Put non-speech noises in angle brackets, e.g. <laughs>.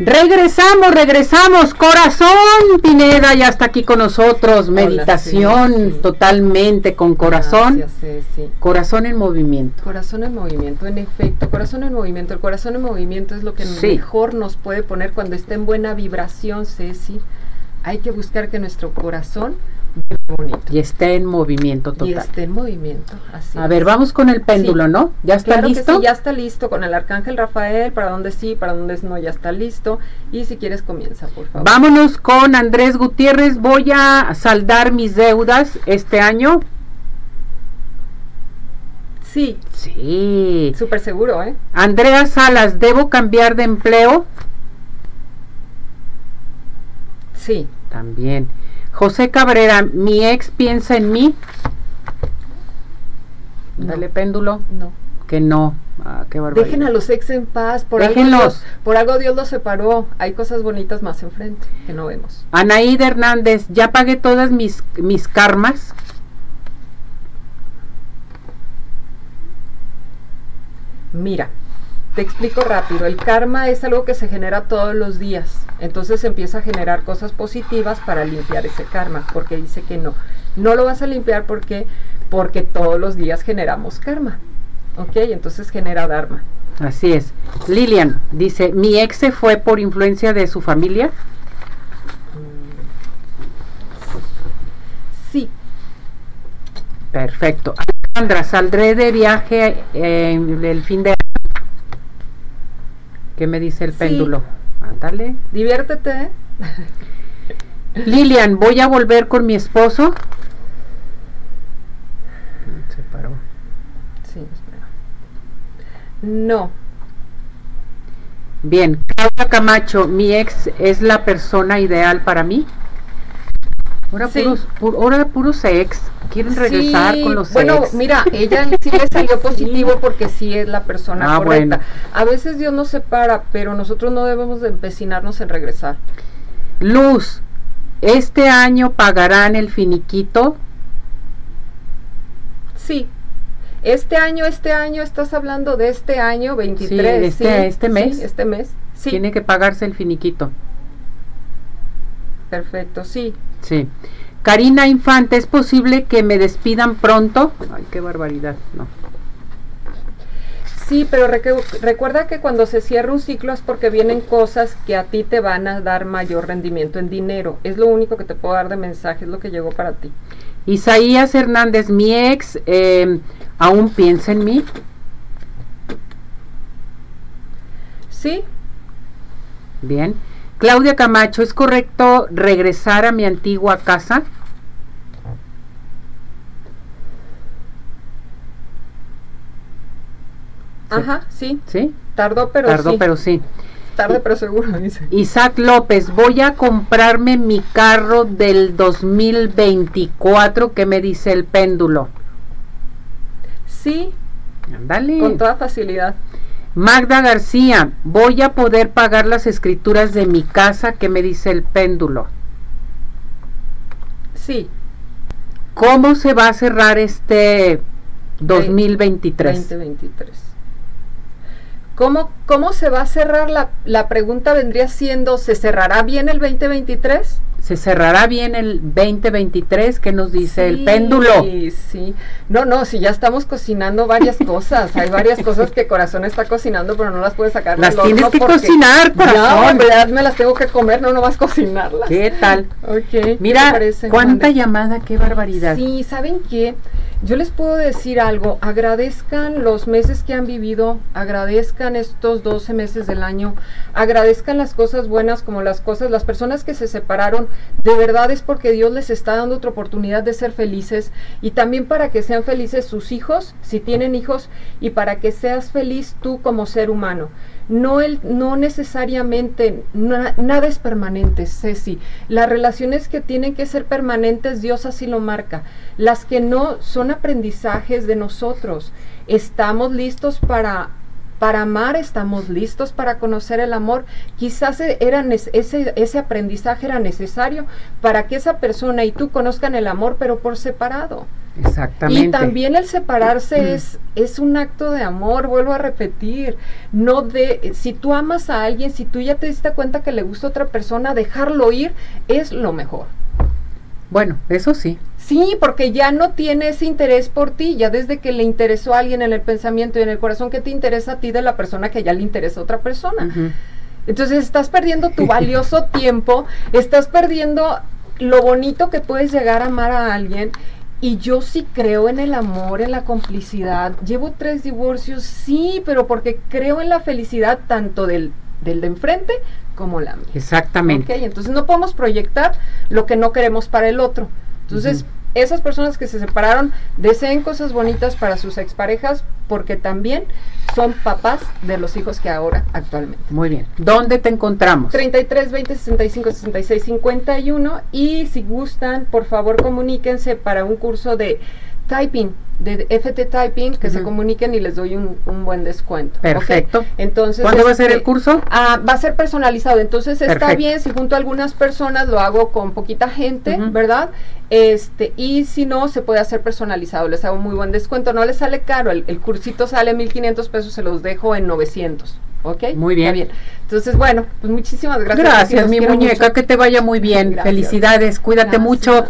Regresamos, regresamos. Corazón Pineda ya está aquí con nosotros. Meditación totalmente con corazón. Corazón en movimiento. Corazón en movimiento, en efecto. Corazón en movimiento. El corazón en movimiento es lo que mejor nos puede poner cuando esté en buena vibración, Ceci. Hay que buscar que nuestro corazón y esté en movimiento total. Y esté en movimiento, A ver, vamos con el péndulo, ¿no? ¿Ya está listo? sí, ya está listo con el arcángel Rafael, para donde sí, para donde no, ya está listo. Y si quieres comienza, por favor. Vámonos con Andrés Gutiérrez. Voy a saldar mis deudas este año. Sí. Sí. Súper seguro, ¿eh? Andrea Salas, ¿debo cambiar de empleo? Sí. También. José Cabrera, mi ex piensa en mí. Dale péndulo. No. Que no. Ah, qué barbaridad. Dejen a los ex en paz. Por Algo por algo Dios los separó. Hay cosas bonitas más enfrente que no vemos. Anaída Hernández, ya pagué todas mis, mis karmas. Mira, te explico rápido. El karma es algo que se genera todos los días. Entonces empieza a generar cosas positivas para limpiar ese karma, porque dice que no. No lo vas a limpiar porque porque todos los días generamos karma. ¿Ok? Entonces genera dharma. Así es. Lilian dice, mi ex se fue por influencia de su familia. Sí. Perfecto. Alejandra, saldré de viaje en el fin de ¿Qué me dice el péndulo? Ándale. Diviértete. <laughs> Lilian, voy a volver con mi esposo. Se paró. Sí, espera. No. Bien, Claudia Camacho, mi ex es la persona ideal para mí. Ahora, puros, ahora puros ex quieren regresar con los bueno, mira, ella sí le <laughs> salió positivo porque sí es la persona ah, correcta. A veces Dios nos separa, pero nosotros no debemos de empecinarnos en regresar. Luz, ¿este año pagarán el finiquito? Sí. Este año, este año, estás hablando de este año 23. este, este mes. este mes. Sí. Tiene que pagarse el finiquito. Perfecto, sí. Sí. Karina Infante, ¿es posible que me despidan pronto? Ay, qué barbaridad, no. Sí, pero recuerda que cuando se cierra un ciclo es porque vienen cosas que a ti te van a dar mayor rendimiento en dinero. Es lo único que te puedo dar de mensaje, es lo que llegó para ti. Isaías Hernández, mi ex, em, ¿aún piensa en mí? Sí. Bien. Claudia Camacho, ¿es correcto regresar a mi antigua casa? Ajá, sí. ¿Sí? Tardó, pero Tardó, pero sí. Tarde, pero seguro, dice. Isaac López, voy a comprarme mi carro del 2024, ¿qué me dice el péndulo? Sí. Ándale. Con toda facilidad. Magda García, voy a poder pagar las escrituras de mi casa, ¿qué me dice el péndulo? Sí. ¿Cómo se va a cerrar este 2023? 2023. ¿Cómo, ¿Cómo se va a cerrar? La, la pregunta vendría siendo, ¿se cerrará bien el 2023? Se cerrará bien el 2023, ¿qué nos dice el péndulo? Sí, sí. No, no, si ya estamos cocinando varias cosas, hay varias cosas que corazón está cocinando, pero no las puede sacar Las tienes que cocinar, corazón. No, en verdad me las tengo que comer, no nomás cocinarlas. ¿Qué tal? Ok. Mira, cuánta llamada, qué barbaridad. Sí, ¿saben qué? Yo les puedo decir algo, agradezcan los meses que han vivido, agradezcan estos 12 meses del año, agradezcan las cosas buenas como las cosas, las personas que se separaron, de verdad es porque Dios les está dando otra oportunidad de ser felices y también para que sean felices sus hijos, si tienen hijos, y para que seas feliz tú como ser humano no, el, no necesariamente, nada es permanente, Ceci. Las relaciones que tienen que ser permanentes, Dios así lo marca. Las que no son aprendizajes de nosotros. Estamos listos para para amar estamos listos para conocer el amor. Quizás e, era ese, ese aprendizaje era necesario para que esa persona y tú conozcan el amor, pero por separado. Exactamente. Y también el separarse es, es un acto de amor, vuelvo a repetir. No de, si tú amas a alguien, si tú ya te diste cuenta que le gusta a otra persona, dejarlo ir es lo mejor. Bueno, eso sí. Sí, porque ya no tiene ese interés por ti, ya desde que le interesó a alguien en el pensamiento y en el corazón, que te interesa a ti de la persona que ya le interesa a otra persona? Entonces estás perdiendo tu <laughs> valioso tiempo, estás perdiendo lo bonito que puedes llegar a amar a alguien. Y yo sí creo en el amor, en la complicidad. Llevo tres divorcios, sí, pero porque creo en la felicidad tanto del, del de enfrente como la mía. Exactamente. Okay, entonces no podemos proyectar lo que no queremos para el otro. Entonces, esas personas que se separaron deseen cosas bonitas para sus exparejas porque también son papás de los hijos que ahora actualmente. Muy bien. ¿Dónde te encontramos? 33 20 65 66 51 y si gustan, por favor comuníquense para un curso de typing de FT Typing que se comuniquen y les doy un, buen descuento. Perfecto. Entonces, ¿Cuándo va a ser el este, curso? Ah, va a ser personalizado. Entonces está bien si junto a algunas personas lo hago con poquita gente, ¿verdad? Este, y si no, se puede hacer personalizado. Les hago muy buen descuento. No les sale caro. El, el cursito sale 1500 pesos, se los dejo en 900. ¿Ok? Muy bien. bien. Entonces, bueno, pues muchísimas gracias. Gracias, mi muñeca, que te vaya muy bien. Felicidades, cuídate mucho.